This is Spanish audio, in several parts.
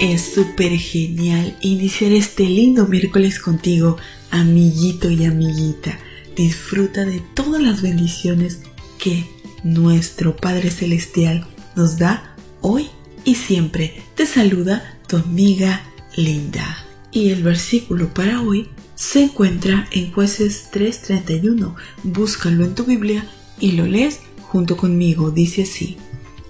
Es súper genial iniciar este lindo miércoles contigo, amiguito y amiguita. Disfruta de todas las bendiciones que nuestro Padre Celestial nos da hoy y siempre. Te saluda tu amiga Linda. Y el versículo para hoy se encuentra en jueces 3:31. Búscalo en tu Biblia y lo lees junto conmigo. Dice así.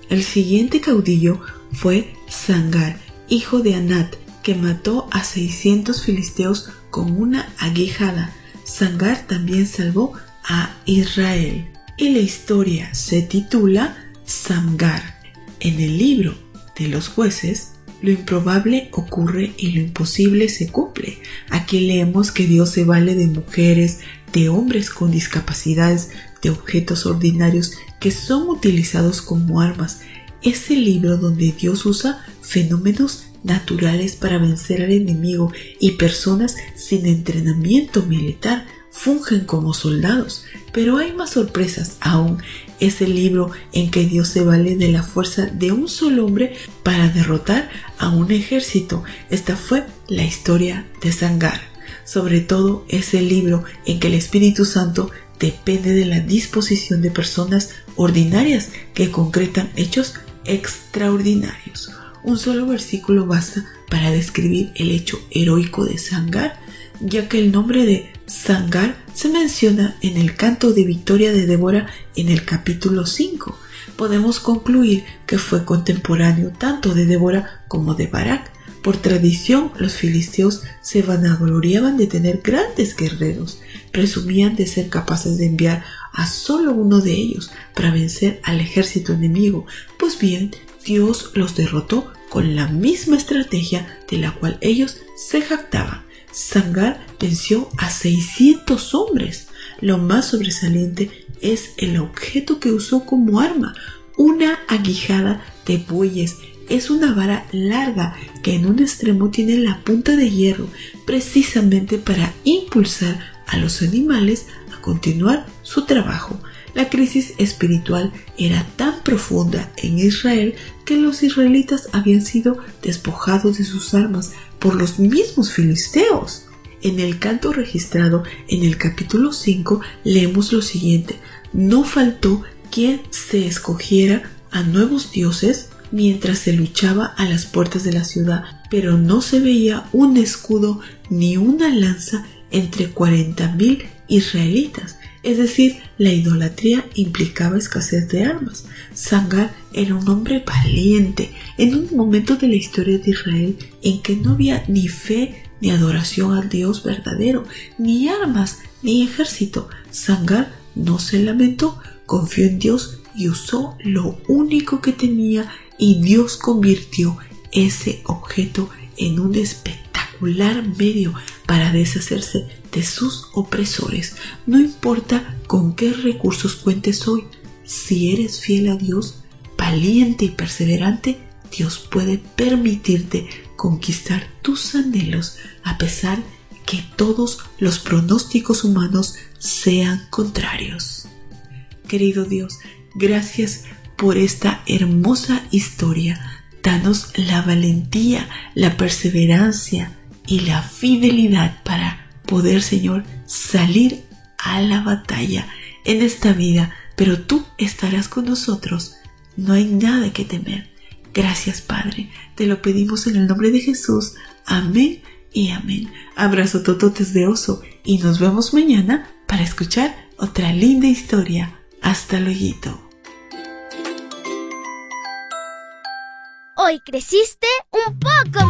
El siguiente caudillo fue Sangar, hijo de Anat, que mató a 600 filisteos con una aguijada. Sangar también salvó a Israel. Y la historia se titula Sangar. En el libro de los jueces lo improbable ocurre y lo imposible se cumple. Aquí leemos que Dios se vale de mujeres, de hombres con discapacidades, de objetos ordinarios que son utilizados como armas. Es el libro donde Dios usa fenómenos naturales para vencer al enemigo y personas sin entrenamiento militar fungen como soldados. Pero hay más sorpresas aún. Es el libro en que Dios se vale de la fuerza de un solo hombre para derrotar a un ejército. Esta fue la historia de Sangar. Sobre todo es el libro en que el Espíritu Santo depende de la disposición de personas ordinarias que concretan hechos extraordinarios. Un solo versículo basta para describir el hecho heroico de Sangar, ya que el nombre de Sangar se menciona en el canto de victoria de Débora en el capítulo 5. Podemos concluir que fue contemporáneo tanto de Débora como de Barak. Por tradición, los filisteos se vanagloriaban de tener grandes guerreros, presumían de ser capaces de enviar a solo uno de ellos para vencer al ejército enemigo. Bien, Dios los derrotó con la misma estrategia de la cual ellos se jactaban. Sangar venció a 600 hombres. Lo más sobresaliente es el objeto que usó como arma, una aguijada de bueyes. Es una vara larga que en un extremo tiene la punta de hierro, precisamente para impulsar a los animales a continuar su trabajo. La crisis espiritual era tan profunda en Israel que los israelitas habían sido despojados de sus armas por los mismos filisteos. En el canto registrado en el capítulo 5 leemos lo siguiente, no faltó quien se escogiera a nuevos dioses mientras se luchaba a las puertas de la ciudad, pero no se veía un escudo ni una lanza entre cuarenta mil israelitas. Es decir, la idolatría implicaba escasez de armas. Sangar era un hombre valiente en un momento de la historia de Israel en que no había ni fe ni adoración al Dios verdadero, ni armas, ni ejército. Sangar no se lamentó, confió en Dios y usó lo único que tenía y Dios convirtió ese objeto en un medio para deshacerse de sus opresores. No importa con qué recursos cuentes hoy, si eres fiel a Dios, valiente y perseverante, Dios puede permitirte conquistar tus anhelos a pesar que todos los pronósticos humanos sean contrarios. Querido Dios, gracias por esta hermosa historia. Danos la valentía, la perseverancia y la fidelidad para poder, Señor, salir a la batalla en esta vida, pero tú estarás con nosotros. No hay nada que temer. Gracias, Padre. Te lo pedimos en el nombre de Jesús. Amén y amén. Abrazo tototes de oso y nos vemos mañana para escuchar otra linda historia. Hasta luego. Hoy creciste un poco.